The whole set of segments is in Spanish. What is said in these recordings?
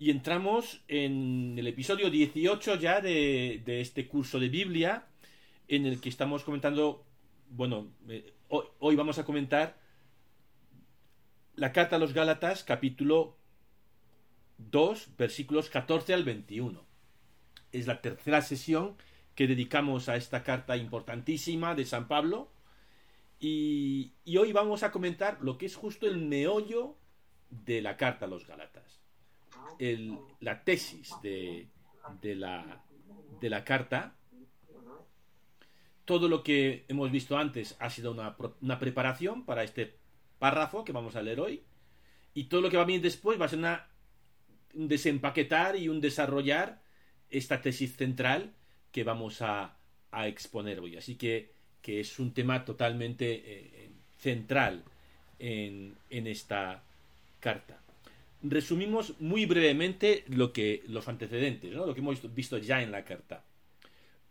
Y entramos en el episodio 18 ya de, este curso de Biblia, en el que estamos comentando, bueno, eh, hoy, vamos a comentar la carta a los Gálatas, capítulo 2, versículos 14 al 21. Es la tercera sesión que dedicamos a esta carta importantísima de San Pablo. Y, y hoy vamos a comentar lo que es justo el meollo de la carta a los Gálatas la tesis de, la, de la carta, todo lo que hemos visto antes ha sido una, preparación para este párrafo que vamos a leer hoy. Y todo lo que va a venir después va a ser una, un desempaquetar y un desarrollar esta tesis central que vamos a, exponer hoy. Así que, que, es un tema totalmente eh, central en, en esta carta resumimos muy brevemente lo que los antecedentes, lo que hemos visto ya en la carta.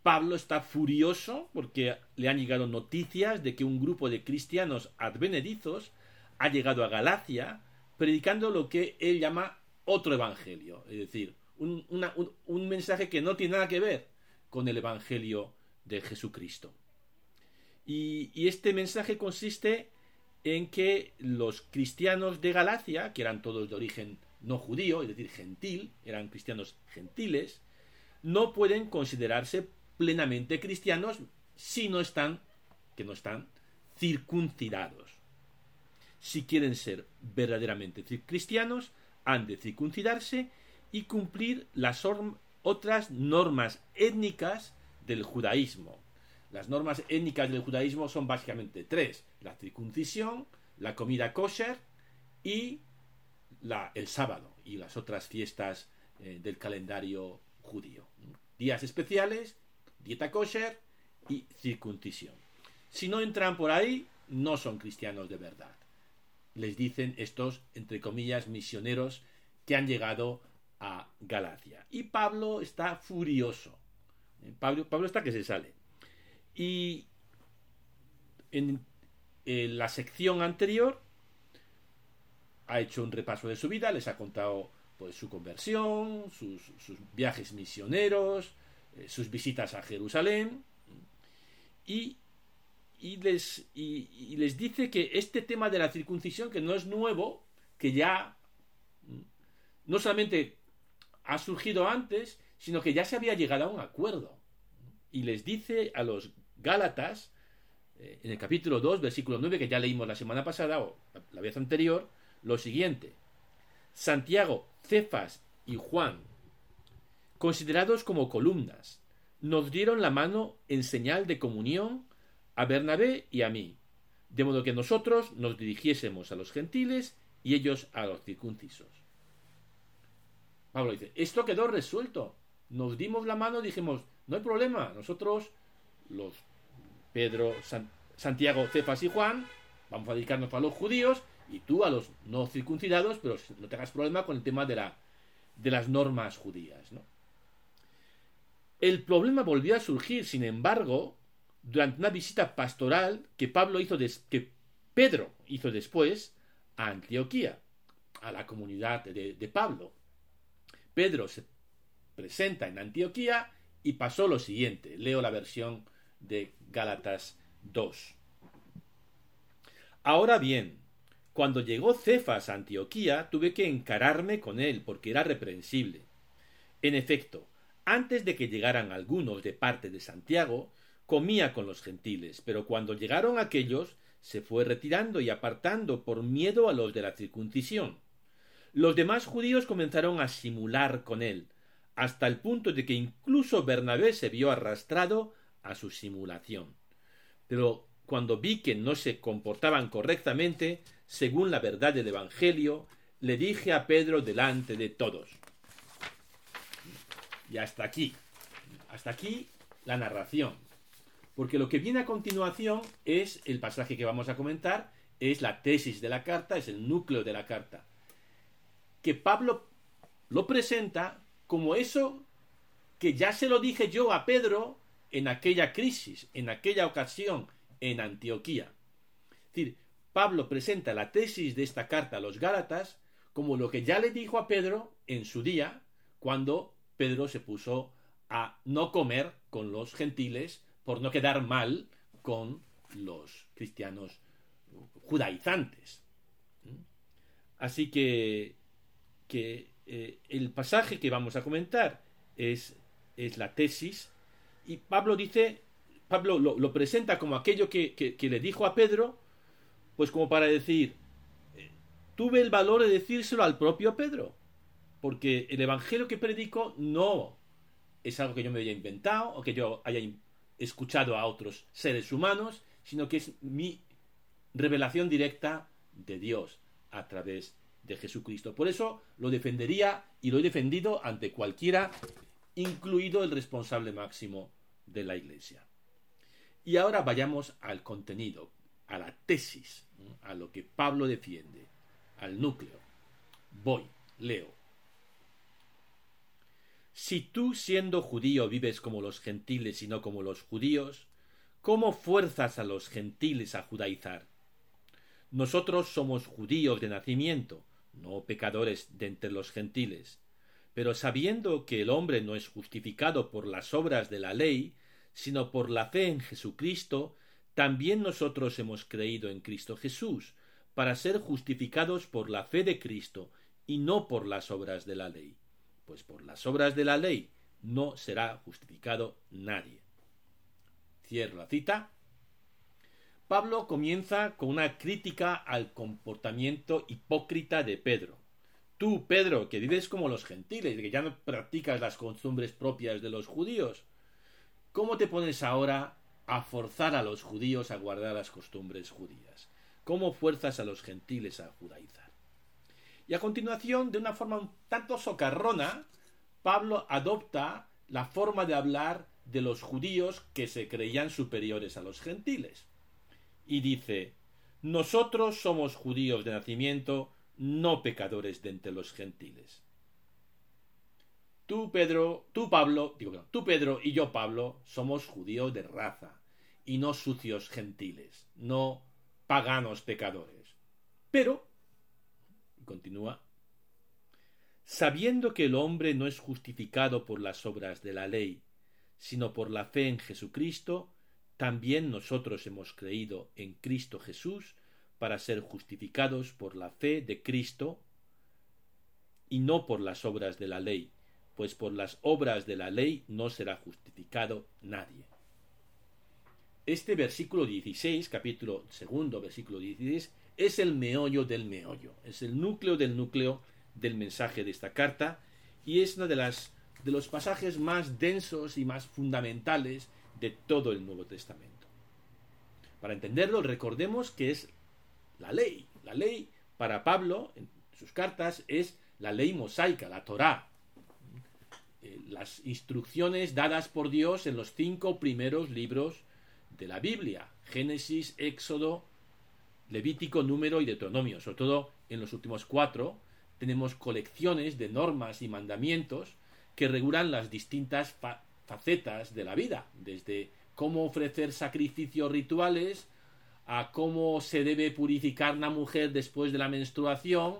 Pablo está furioso porque le han llegado noticias de que un grupo de cristianos advenedizos ha llegado a Galacia predicando lo que él llama otro evangelio, es decir, un, un mensaje que no tiene nada que ver con el evangelio de Jesucristo. Y, y este mensaje consiste en que los cristianos de Galacia, que eran todos de origen no judío, es decir, gentil, eran cristianos gentiles, no pueden considerarse plenamente cristianos si no están, que no están, circuncidados. Si quieren ser verdaderamente cristianos, han de circuncidarse y cumplir las otras normas étnicas del judaísmo, las normas étnicas del judaísmo son básicamente tres: la circuncisión, la comida kosher y el sábado y las otras fiestas eh, del calendario judío. Días especiales, dieta kosher y circuncisión. Si no entran por ahí, no son cristianos de verdad. Les dicen estos, entre comillas, misioneros que han llegado a Galacia. Y Pablo está furioso. Eh, Pablo está que se sale. Y en, la sección anterior ha hecho un repaso de su vida, les ha contado pues su conversión, sus, viajes misioneros, eh, sus visitas a Jerusalén y, les, y, les dice que este tema de la circuncisión, que no es nuevo, que ya mm, no solamente ha surgido antes, sino que ya se había llegado a un acuerdo. Y les dice a los Gálatas, eh, en el capítulo 2, versículo 9, que ya leímos la semana pasada o la vez anterior, lo siguiente. Santiago, Cefas y Juan, considerados como columnas, nos dieron la mano en señal de comunión a Bernabé y a mí, de modo que nosotros nos dirigiésemos a los gentiles y ellos a los circuncisos. Pablo dice, esto quedó resuelto. Nos dimos la mano dijimos, no hay problema, nosotros los Pedro, Santiago, Cefas y Juan, vamos a dedicarnos a los judíos y tú a los no circuncidados, pero no tengas problema con el tema de, la, de las normas judías. ¿no? El problema volvió a surgir, sin embargo, durante una visita pastoral que Pablo hizo que Pedro hizo después a Antioquía, a la comunidad de, de Pablo. Pedro se presenta en Antioquía y pasó lo siguiente. Leo la versión de Gálatas 2. Ahora bien, cuando llegó Cefas a Antioquía, tuve que encararme con él porque era reprensible. En efecto, antes de que llegaran algunos de parte de Santiago, comía con los gentiles, pero cuando llegaron aquellos, se fue retirando y apartando por miedo a los de la circuncisión. Los demás judíos comenzaron a simular con él, hasta el punto de que incluso Bernabé se vio arrastrado a su simulación. Pero cuando vi que no se comportaban correctamente, según la verdad del Evangelio, le dije a Pedro delante de todos. Y hasta aquí, hasta aquí la narración. Porque lo que viene a continuación es el pasaje que vamos a comentar, es la tesis de la carta, es el núcleo de la carta. Que Pablo lo presenta como eso que ya se lo dije yo a Pedro en aquella crisis, en aquella ocasión, en Antioquía. Es decir, Pablo presenta la tesis de esta carta a los Gálatas como lo que ya le dijo a Pedro en su día, cuando Pedro se puso a no comer con los gentiles por no quedar mal con los cristianos judaizantes. Así que, que eh, el pasaje que vamos a comentar es, es la tesis y Pablo dice, Pablo lo, presenta como aquello que, que, le dijo a Pedro, pues como para decir, tuve el valor de decírselo al propio Pedro, porque el evangelio que predico no es algo que yo me haya inventado o que yo haya escuchado a otros seres humanos, sino que es mi revelación directa de Dios a través de Jesucristo. Por eso lo defendería y lo he defendido ante cualquiera, incluido el responsable máximo de la Iglesia. Y ahora vayamos al contenido, a la tesis, a lo que Pablo defiende, al núcleo. Voy, leo. Si tú siendo judío vives como los gentiles y no como los judíos, ¿cómo fuerzas a los gentiles a judaizar? Nosotros somos judíos de nacimiento, no pecadores de entre los gentiles. Pero sabiendo que el hombre no es justificado por las obras de la ley, sino por la fe en Jesucristo, también nosotros hemos creído en Cristo Jesús, para ser justificados por la fe de Cristo y no por las obras de la ley, pues por las obras de la ley no será justificado nadie. Cierro la cita. Pablo comienza con una crítica al comportamiento hipócrita de Pedro. Tú, Pedro, que vives como los gentiles, que ya no practicas las costumbres propias de los judíos, ¿cómo te pones ahora a forzar a los judíos a guardar las costumbres judías? ¿Cómo fuerzas a los gentiles a judaizar? Y a continuación, de una forma un tanto socarrona, Pablo adopta la forma de hablar de los judíos que se creían superiores a los gentiles. Y dice, nosotros somos judíos de nacimiento, no pecadores de entre los gentiles. Tú, Pedro, tú, Pablo, digo, tú, Pedro y yo, Pablo, somos judíos de raza y no sucios gentiles, no paganos pecadores. Pero, continúa, sabiendo que el hombre no es justificado por las obras de la ley, sino por la fe en Jesucristo, también nosotros hemos creído en Cristo Jesús para ser justificados por la fe de Cristo y no por las obras de la ley, pues por las obras de la ley no será justificado nadie. Este versículo 16, capítulo segundo, versículo 16, es el meollo del meollo, es el núcleo del núcleo del mensaje de esta carta y es uno de, las, de los pasajes más densos y más fundamentales de todo el Nuevo Testamento. Para entenderlo, recordemos que es la ley. La ley para Pablo, en sus cartas, es la ley mosaica, la Torá, eh, las instrucciones dadas por Dios en los cinco primeros libros de la Biblia, Génesis, Éxodo, Levítico, Número y Deuteronomio. Sobre todo en los últimos cuatro tenemos colecciones de normas y mandamientos que regulan las distintas facetas de la vida, desde cómo ofrecer sacrificios rituales, a cómo se debe purificar una mujer después de la menstruación,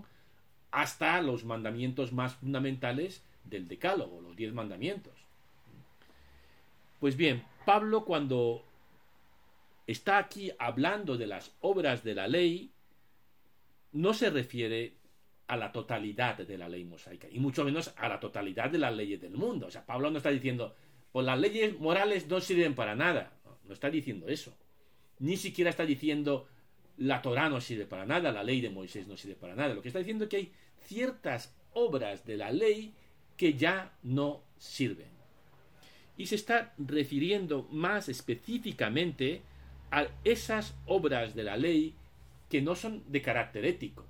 hasta los mandamientos más fundamentales del Decálogo, los diez mandamientos. Pues bien, Pablo cuando está aquí hablando de las obras de la ley, no se refiere a la totalidad de la ley mosaica, y mucho menos a la totalidad de las leyes del mundo. O sea, Pablo no está diciendo, pues las leyes morales no sirven para nada. No, está diciendo eso. Ni siquiera está diciendo la Torá no sirve para nada, la ley de Moisés no sirve para nada. Lo que está diciendo es que hay ciertas obras de la ley que ya no sirven. Y se está refiriendo más específicamente a esas obras de la ley que no son de carácter ético,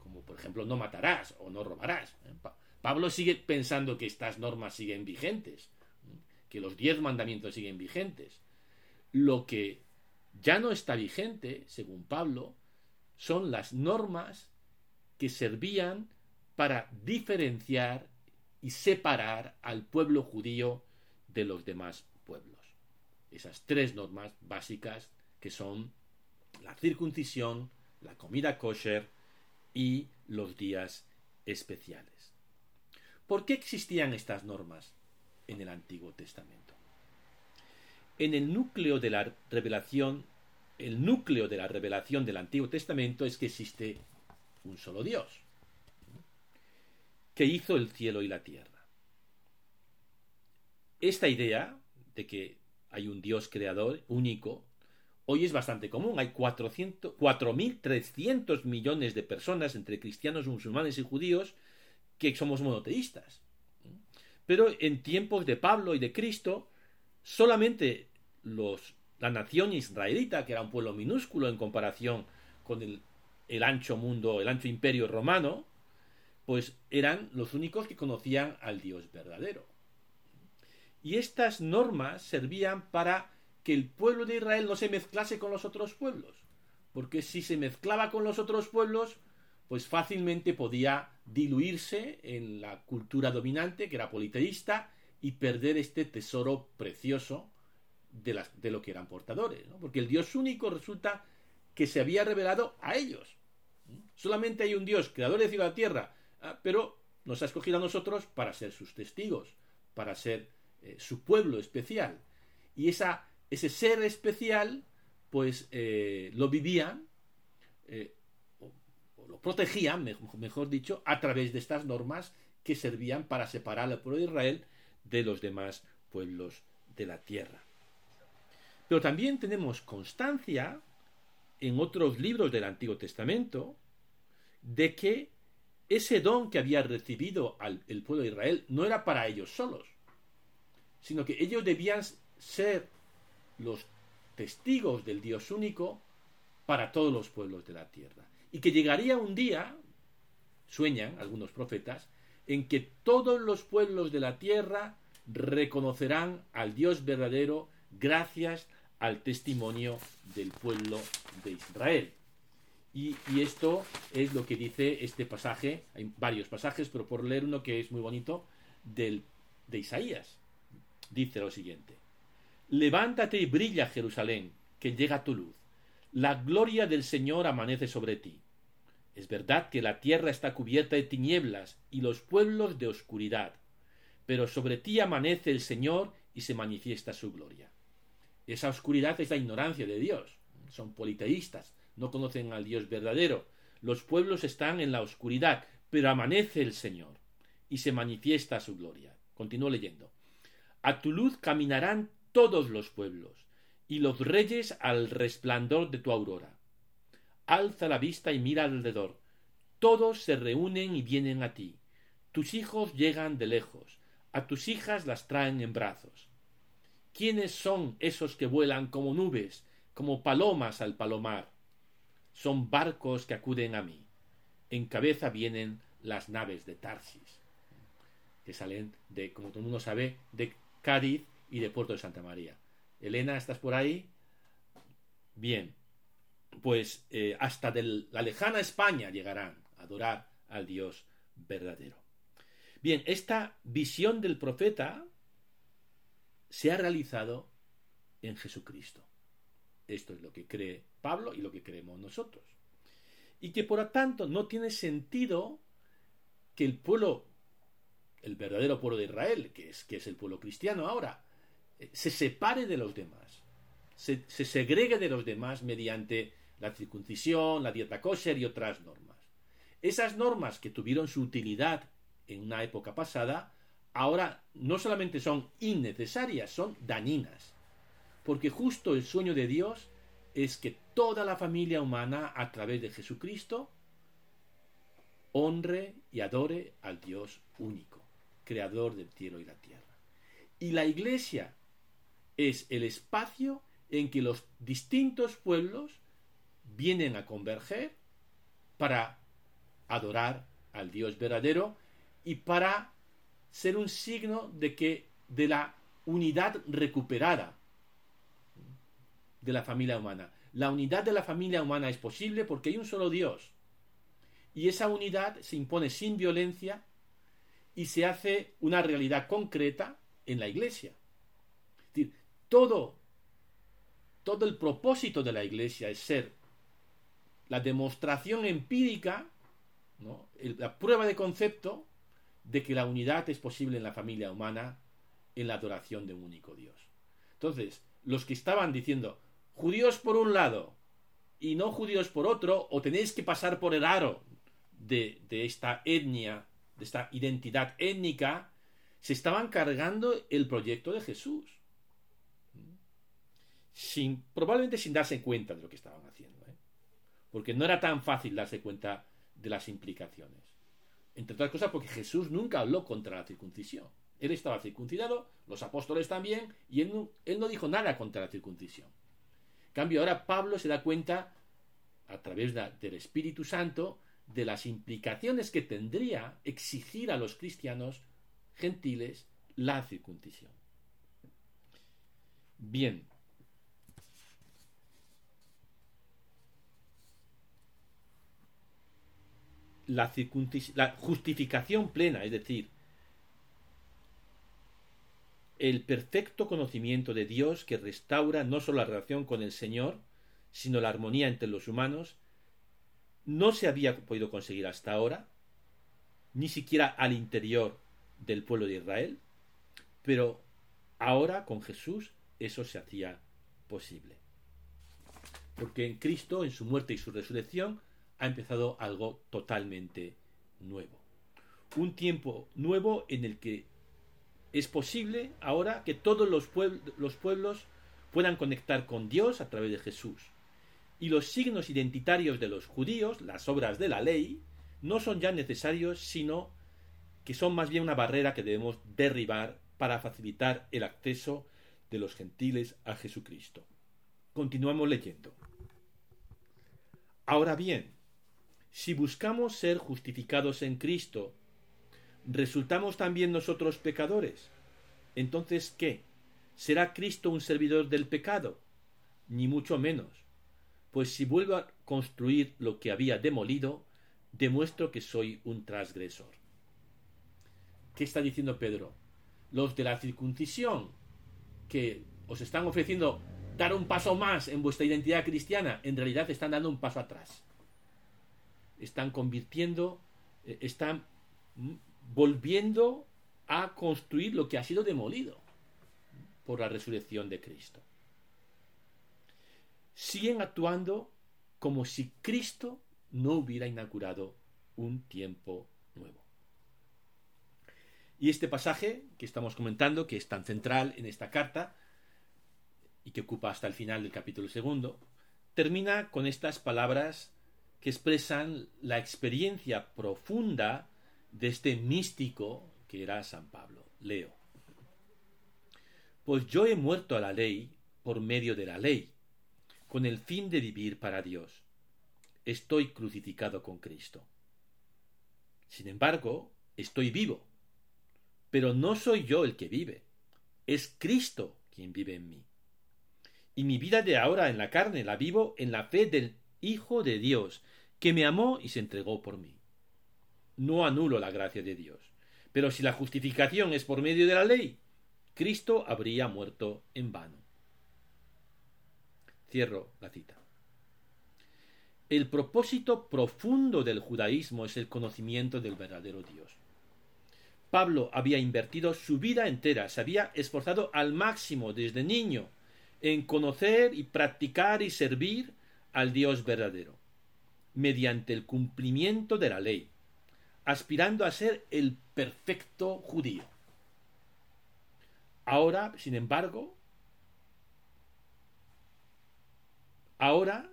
como por ejemplo no matarás o no robarás. ¿eh? Pablo sigue pensando que estas normas siguen vigentes, ¿eh? que los diez mandamientos siguen vigentes. Lo que ya no está vigente, según Pablo, son las normas que servían para diferenciar y separar al pueblo judío de los demás pueblos. Esas tres normas básicas que son la circuncisión, la comida kosher y los días especiales. ¿Por qué existían estas normas en el Antiguo Testamento? En el núcleo de la revelación, el núcleo de la revelación del Antiguo Testamento es que existe un solo Dios, que hizo el cielo y la tierra. Esta idea de que hay un Dios creador único, hoy es bastante común. Hay 4.300 millones de personas entre cristianos, musulmanes y judíos que somos monoteístas. Pero en tiempos de Pablo y de Cristo, solamente los, la nación israelita, que era un pueblo minúsculo en comparación con el, el ancho mundo, el ancho imperio romano, pues eran los únicos que conocían al Dios verdadero. Y estas normas servían para que el pueblo de Israel no se mezclase con los otros pueblos, porque si se mezclaba con los otros pueblos, pues fácilmente podía diluirse en la cultura dominante, que era politeísta, y perder este tesoro precioso de, las, de lo que eran portadores, porque el Dios único resulta que se había revelado a ellos. Solamente hay un Dios, creador de cielo y tierra, ah, pero nos ha escogido a nosotros para ser sus testigos, para ser eh, su pueblo especial. Y esa ese ser especial, pues eh, lo vivían, eh, o, lo protegían, mejor, dicho, a través de estas normas que servían para separar al pueblo de Israel de los demás pueblos de la tierra. Pero también tenemos constancia en otros libros del Antiguo Testamento de que ese don que había recibido el pueblo de Israel no era para ellos solos, sino que ellos debían ser los testigos del Dios único para todos los pueblos de la tierra. Y que llegaría un día, sueñan algunos profetas, en que todos los pueblos de la tierra reconocerán al Dios verdadero gracias al testimonio del pueblo de Israel. Y, esto es lo que dice este pasaje, hay varios pasajes, pero por leer uno que es muy bonito, del, de Isaías. Dice lo siguiente. Levántate y brilla, Jerusalén, que llega tu luz. La gloria del Señor amanece sobre ti. Es verdad que la tierra está cubierta de tinieblas y los pueblos de oscuridad, pero sobre ti amanece el Señor y se manifiesta su gloria. Esa oscuridad es la ignorancia de Dios. Son politeístas, no conocen al Dios verdadero. Los pueblos están en la oscuridad, pero amanece el Señor y se manifiesta su gloria. Continúo leyendo. A tu luz caminarán todos los pueblos, y los reyes al resplandor de tu aurora. Alza la vista y mira alrededor. Todos se reúnen y vienen a ti. Tus hijos llegan de lejos. A tus hijas las traen en brazos. ¿Quiénes son esos que vuelan como nubes, como palomas al palomar? Son barcos que acuden a mí. En cabeza vienen las naves de Tarsis, que salen de, como todo el mundo sabe, de Cádiz y de Puerto de Santa María. Elena, ¿estás por ahí? Bien, pues eh, hasta de la lejana España llegarán a adorar al Dios verdadero. Bien, esta visión del profeta se ha realizado en Jesucristo. Esto es lo que cree Pablo y lo que creemos nosotros. Y que por lo tanto no tiene sentido que el pueblo, el verdadero pueblo de Israel, que es, que es el pueblo cristiano ahora, se separe de los demás, se, segregue de los demás mediante la circuncisión, la dieta kosher y otras normas. Esas normas que tuvieron su utilidad en una época pasada, ahora no solamente son innecesarias, son dañinas. Porque justo el sueño de Dios es que toda la familia humana, a través de Jesucristo, honre y adore al Dios único, creador del cielo y la tierra. Y la iglesia es el espacio en que los distintos pueblos vienen a converger para adorar al Dios verdadero y para ser un signo de que de la unidad recuperada de la familia humana. La unidad de la familia humana es posible porque hay un solo Dios. Y esa unidad se impone sin violencia y se hace una realidad concreta en la iglesia todo, todo el propósito de la iglesia es ser la demostración empírica la prueba de concepto de que la unidad es posible en la familia humana en la adoración de un único Dios. Entonces, los que estaban diciendo, judíos por un lado y no judíos por otro, o tenéis que pasar por el aro de, esta etnia, de esta identidad étnica, se estaban cargando el proyecto de Jesús. Sin, probablemente sin darse cuenta de lo que estaban haciendo. Porque no era tan fácil darse cuenta de las implicaciones. Entre otras cosas porque Jesús nunca habló contra la circuncisión. Él estaba circuncidado, los apóstoles también, y él no, él no dijo nada contra la circuncisión. En cambio, ahora Pablo se da cuenta, a través del Espíritu Santo, de las implicaciones que tendría exigir a los cristianos gentiles la circuncisión. Bien. La, justificación plena, es decir, el perfecto conocimiento de Dios que restaura no solo la relación con el Señor, sino la armonía entre los humanos, no se había podido conseguir hasta ahora, ni siquiera al interior del pueblo de Israel, pero ahora con Jesús eso se hacía posible. Porque en Cristo, en su muerte y su resurrección, ha empezado algo totalmente nuevo. Un tiempo nuevo en el que es posible ahora que todos los, los pueblos puedan conectar con Dios a través de Jesús. Y los signos identitarios de los judíos, las obras de la ley, no son ya necesarios, sino que son más bien una barrera que debemos derribar para facilitar el acceso de los gentiles a Jesucristo. Continuamos leyendo. Ahora bien, si buscamos ser justificados en Cristo ¿resultamos también nosotros pecadores? Entonces, ¿qué? ¿Será Cristo un servidor del pecado? Ni mucho menos. Pues si vuelvo a construir lo que había demolido, demuestro que soy un transgresor. ¿Qué está diciendo Pedro? Los de la circuncisión, que os están ofreciendo dar un paso más en vuestra identidad cristiana, en realidad están dando un paso atrás. Están convirtiendo, eh, están volviendo a construir lo que ha sido demolido por la resurrección de Cristo. Siguen actuando como si Cristo no hubiera inaugurado un tiempo nuevo. Y este pasaje que estamos comentando, que es tan central en esta carta y que ocupa hasta el final del capítulo segundo, termina con estas palabras que expresan la experiencia profunda de este místico que era San Pablo. Leo. Pues yo he muerto a la ley por medio de la ley, con el fin de vivir para Dios. Estoy crucificado con Cristo. Sin embargo, estoy vivo. Pero no soy yo el que vive, es Cristo quien vive en mí. Y mi vida de ahora en la carne la vivo en la fe del Hijo de Dios, que me amó y se entregó por mí no anulo la gracia de Dios. Pero si la justificación es por medio de la ley, Cristo habría muerto en vano. Cierro la cita. El propósito profundo del judaísmo es el conocimiento del verdadero Dios. Pablo había invertido su vida entera, se había esforzado al máximo desde niño en conocer y practicar y servir al Dios verdadero, mediante el cumplimiento de la ley, aspirando a ser el perfecto judío. Ahora, sin embargo, ahora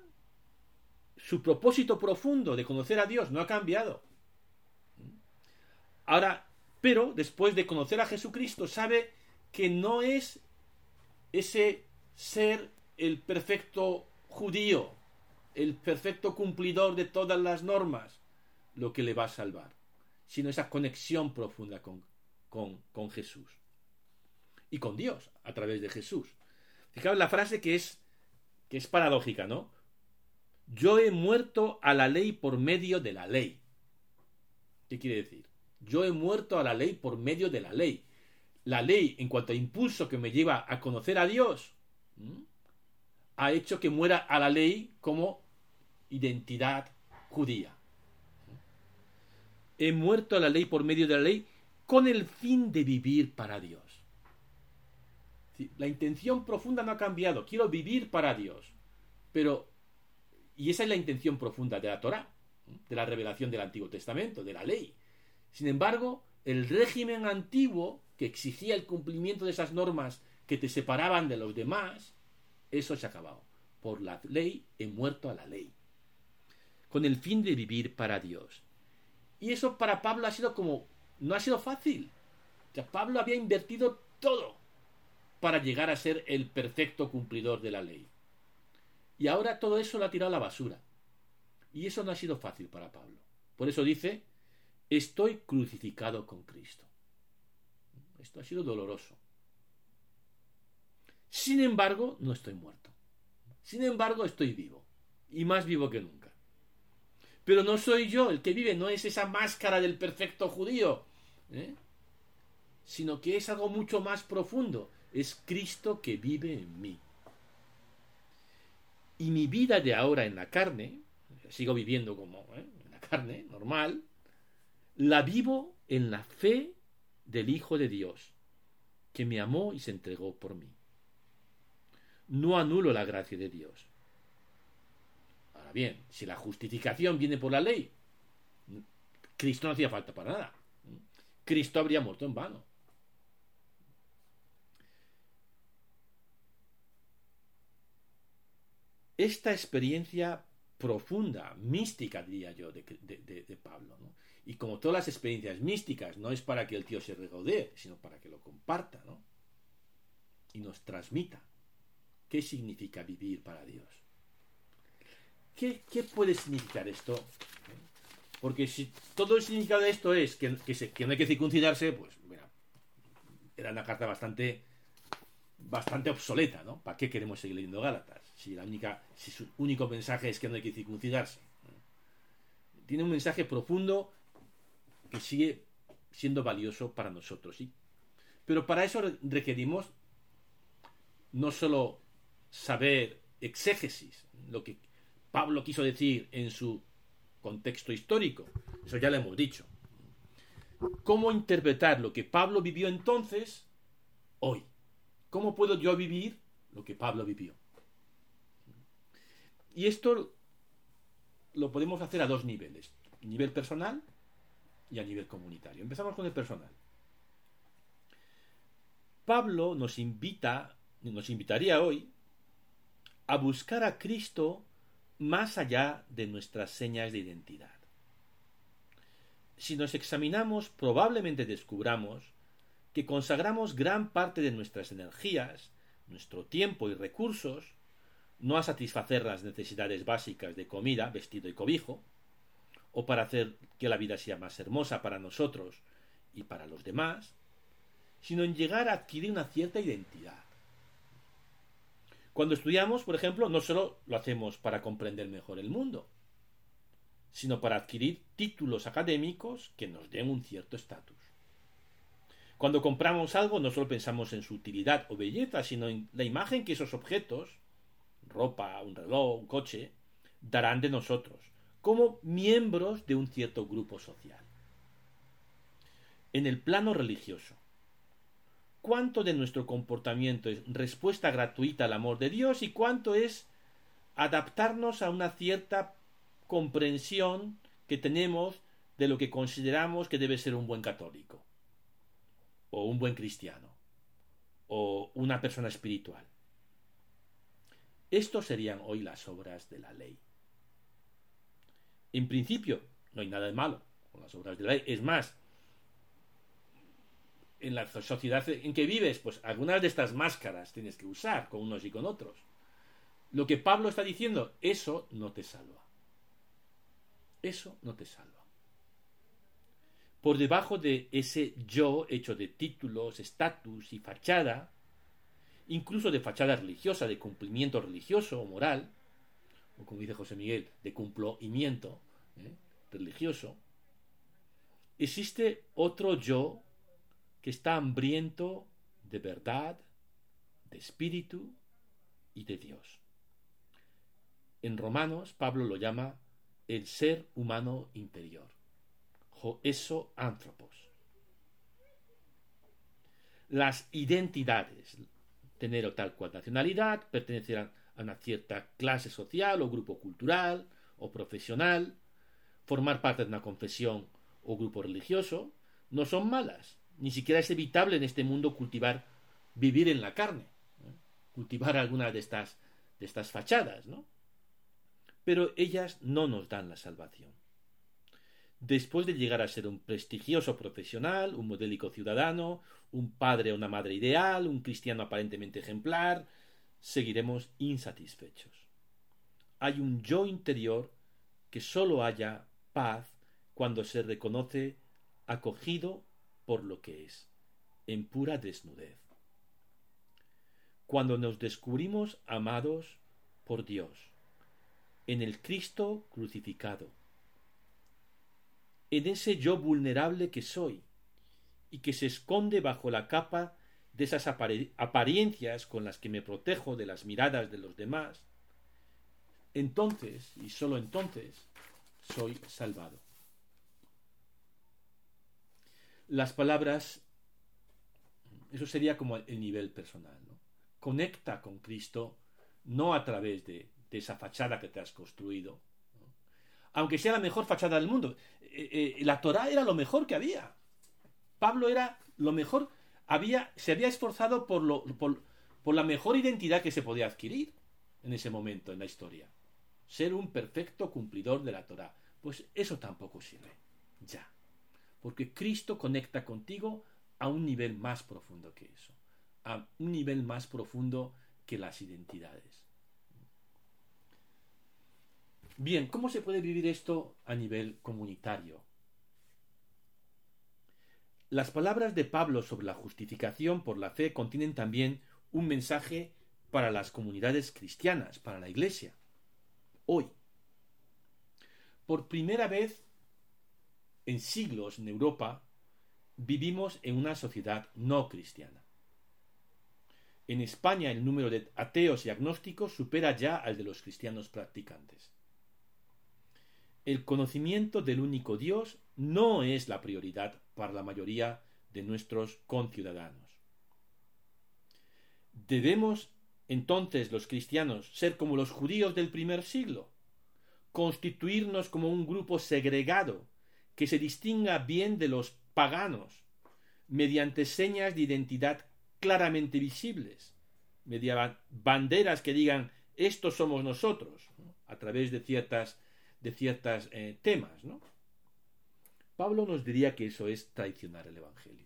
su propósito profundo de conocer a Dios no ha cambiado. Ahora, pero después de conocer a Jesucristo, sabe que no es ese ser el perfecto judío, el perfecto cumplidor de todas las normas, lo que le va a salvar sino esa conexión profunda con, con, Jesús. Y con Dios, a través de Jesús. Fijaos la frase que es, que es paradójica, ¿no? Yo he muerto a la ley por medio de la ley. ¿Qué quiere decir? Yo he muerto a la ley por medio de la ley. La ley, en cuanto a impulso que me lleva a conocer a Dios, ha hecho que muera a la ley como identidad judía. he muerto a la ley por medio de la ley con el fin de vivir para Dios. La intención profunda no ha cambiado. Quiero vivir para Dios. Pero, y esa es la intención profunda de la Torah, de la revelación del Antiguo Testamento, de la ley. Sin embargo, el régimen antiguo, que exigía el cumplimiento de esas normas que te separaban de los demás, eso se ha acabado. Por la ley he muerto a la ley. Con el fin de vivir para Dios. Y eso para Pablo ha sido como, no ha sido fácil. Pablo había invertido todo para llegar a ser el perfecto cumplidor de la ley. Y ahora todo eso lo ha tirado a la basura. Y eso no ha sido fácil para Pablo. Por eso dice, estoy crucificado con Cristo. Esto ha sido doloroso. Sin embargo, no estoy muerto. Sin embargo, estoy vivo. Y más vivo que nunca. Pero no soy yo el que vive, no es esa máscara del perfecto judío, ¿eh? sino que es algo mucho más profundo. Es Cristo que vive en mí. Y mi vida de ahora en la carne, sigo viviendo como ¿eh? en la carne, normal, la vivo en la fe del Hijo de Dios, que me amó y se entregó por mí. No anulo la gracia de Dios bien, si la justificación viene por la ley, Cristo no hacía falta para nada. Cristo habría muerto en vano. Esta experiencia profunda, mística, diría yo, de, Pablo, y como todas las experiencias místicas, no es para que el tío se regodee, sino para que lo comparta. Y nos transmita qué significa vivir para Dios. ¿Qué, puede significar esto? Porque si todo el significado de esto es que, que, no hay que circuncidarse, pues mira, era una carta bastante bastante obsoleta, ¿no? ¿Para qué queremos seguir leyendo Gálatas? Si la única, si su único mensaje es que no hay que circuncidarse. Tiene un mensaje profundo que sigue siendo valioso para nosotros, ¿sí? Pero para eso requerimos no solo saber exégesis, lo que Pablo quiso decir en su contexto histórico. Eso ya lo hemos dicho. ¿Cómo interpretar lo que Pablo vivió entonces hoy? ¿Cómo puedo yo vivir lo que Pablo vivió? Y esto lo podemos hacer a dos niveles, nivel personal y a nivel comunitario. Empezamos con el personal. Pablo nos invita, nos invitaría hoy a buscar a Cristo más allá de nuestras señas de identidad. Si nos examinamos, probablemente descubramos que consagramos gran parte de nuestras energías, nuestro tiempo y recursos, no a satisfacer las necesidades básicas de comida, vestido y cobijo, o para hacer que la vida sea más hermosa para nosotros y para los demás, sino en llegar a adquirir una cierta identidad. Cuando estudiamos, por ejemplo, no solo lo hacemos para comprender mejor el mundo, sino para adquirir títulos académicos que nos den un cierto estatus. Cuando compramos algo no solo pensamos en su utilidad o belleza, sino en la imagen que esos objetos, ropa, un reloj, un coche, darán de nosotros, como miembros de un cierto grupo social. En el plano religioso, cuánto de nuestro comportamiento es respuesta gratuita al amor de Dios y cuánto es adaptarnos a una cierta comprensión que tenemos de lo que consideramos que debe ser un buen católico o un buen cristiano o una persona espiritual. Estos serían hoy las obras de la ley. En principio, no hay nada de malo con las obras de la ley. Es más, en la sociedad en que vives, pues algunas de estas máscaras tienes que usar con unos y con otros. Lo que Pablo está diciendo, eso no te salva. Eso no te salva. Por debajo de ese yo hecho de títulos, estatus y fachada, incluso de fachada religiosa, de cumplimiento religioso o moral, o como dice José Miguel, de cumplimiento ¿eh? religioso, existe otro yo que está hambriento de verdad, de espíritu y de Dios. En Romanos, Pablo lo llama el ser humano interior, eso anthropos. Las identidades, tener o tal cual nacionalidad, pertenecer a una cierta clase social o grupo cultural o profesional, formar parte de una confesión o grupo religioso, no son malas. Ni siquiera es evitable en este mundo cultivar, vivir en la carne, cultivar alguna de estas, de estas fachadas, ¿no? Pero ellas no nos dan la salvación. Después de llegar a ser un prestigioso profesional, un modélico ciudadano, un padre o una madre ideal, un cristiano aparentemente ejemplar, seguiremos insatisfechos. Hay un yo interior que sólo haya paz cuando se reconoce acogido por lo que es, en pura desnudez. Cuando nos descubrimos amados por Dios, en el Cristo crucificado, en ese yo vulnerable que soy y que se esconde bajo la capa de esas apariencias con las que me protejo de las miradas de los demás, entonces, y sólo entonces, soy salvado. Las palabras, eso sería como el nivel personal, ¿no? Conecta con Cristo no a través de, esa fachada que te has construido, aunque sea la mejor fachada del mundo. Eh, eh, la Torá era lo mejor que había. Pablo era lo mejor, había, se había esforzado por, lo, por, por la mejor identidad que se podía adquirir en ese momento en la historia. Ser un perfecto cumplidor de la Torá. Pues eso tampoco sirve. Ya. Porque Cristo conecta contigo a un nivel más profundo que eso. A un nivel más profundo que las identidades. Bien, ¿cómo se puede vivir esto a nivel comunitario? Las palabras de Pablo sobre la justificación por la fe contienen también un mensaje para las comunidades cristianas, para la Iglesia. Hoy, por primera vez en siglos en Europa, vivimos en una sociedad no cristiana. En España el número de ateos y agnósticos supera ya al de los cristianos practicantes el conocimiento del único Dios no es la prioridad para la mayoría de nuestros conciudadanos. ¿Debemos entonces los cristianos ser como los judíos del primer siglo? ¿Constituirnos como un grupo segregado que se distinga bien de los paganos mediante señas de identidad claramente visibles, mediante banderas que digan estos somos nosotros, a través de ciertas de ciertos eh, temas, ¿no? Pablo nos diría que eso es traicionar el Evangelio.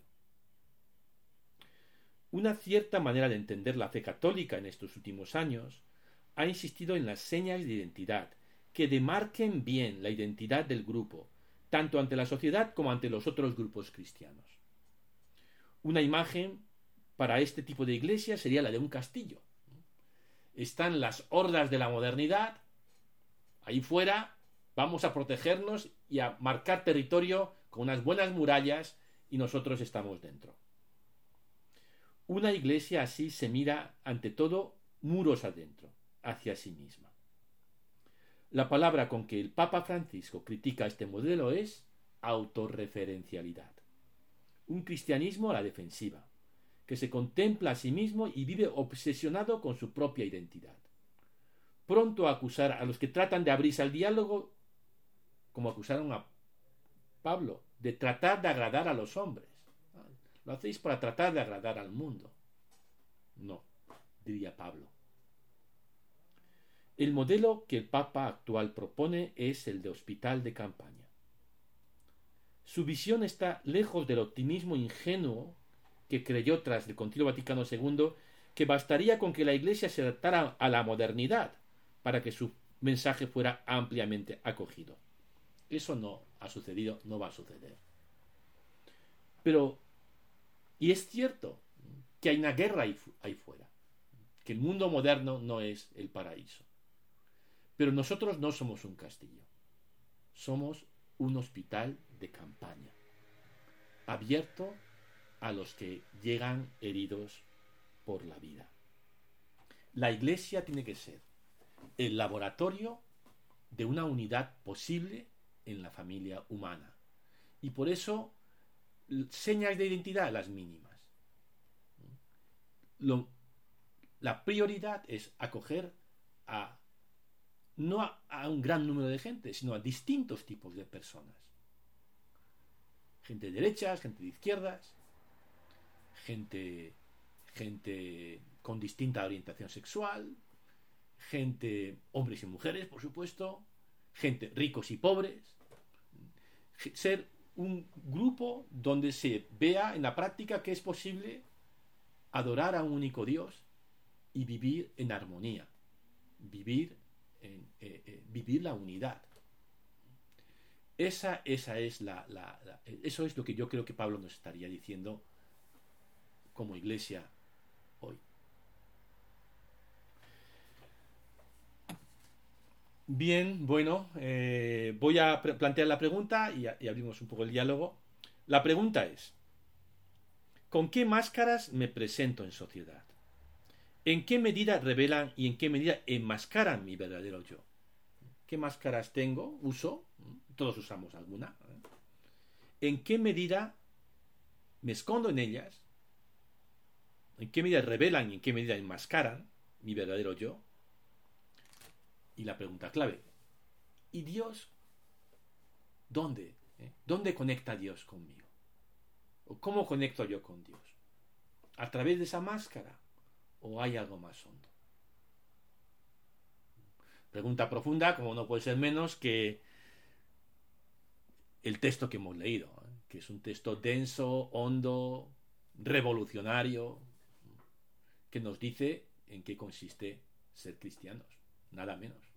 Una cierta manera de entender la fe católica en estos últimos años ha insistido en las señas de identidad que demarquen bien la identidad del grupo, tanto ante la sociedad como ante los otros grupos cristianos. Una imagen para este tipo de iglesia sería la de un castillo. Están las hordas de la modernidad, ahí fuera, vamos a protegernos y a marcar territorio con unas buenas murallas y nosotros estamos dentro. Una iglesia así se mira ante todo muros adentro, hacia sí misma. La palabra con que el Papa Francisco critica este modelo es autorreferencialidad. Un cristianismo a la defensiva, que se contempla a sí mismo y vive obsesionado con su propia identidad. Pronto a acusar a los que tratan de abrirse al diálogo como acusaron a Pablo, de tratar de agradar a los hombres. Lo hacéis para tratar de agradar al mundo. No, diría Pablo. El modelo que el Papa actual propone es el de hospital de campaña. Su visión está lejos del optimismo ingenuo que creyó tras el Concilio Vaticano II que bastaría con que la Iglesia se adaptara a la modernidad para que su mensaje fuera ampliamente acogido. Eso no ha sucedido, no va a suceder. Pero, y es cierto que hay una guerra ahí, fuera, que el mundo moderno no es el paraíso. Pero nosotros no somos un castillo, somos un hospital de campaña, abierto a los que llegan heridos por la vida. La iglesia tiene que ser el laboratorio de una unidad posible en la familia humana Y por eso, señas de identidad las mínimas. la prioridad es acoger a no a, un gran número de gente, sino a distintos tipos de personas. Gente de derechas, gente de izquierdas, gente, gente con distinta orientación sexual, gente, hombres y mujeres, por supuesto, gente ricos y pobres. Ser un grupo donde se vea en la práctica que es posible adorar a un único Dios y vivir en armonía, vivir eh, eh, vivir la unidad. Esa, esa es la, eso es lo que yo creo que Pablo nos estaría diciendo como iglesia hoy. Bien, bueno, eh, voy a plantear la pregunta y abrimos un poco el diálogo. La pregunta es, ¿con qué máscaras me presento en sociedad? ¿En qué medida revelan y en qué medida enmascaran mi verdadero yo? ¿Qué máscaras tengo? ¿Uso? Todos usamos alguna. ¿eh? ¿En qué medida me escondo en ellas? ¿En qué medida revelan y en qué medida enmascaran mi verdadero yo? Y la pregunta clave, ¿y Dios? ¿Dónde? ¿Eh? ¿Dónde conecta Dios conmigo? ¿O cómo conecto yo con Dios? ¿A través de esa máscara? ¿O hay algo más hondo? Pregunta profunda, como no puede ser menos que el texto que hemos leído, ¿eh? que es un texto denso, hondo, revolucionario, que nos dice en qué consiste ser cristianos, nada menos.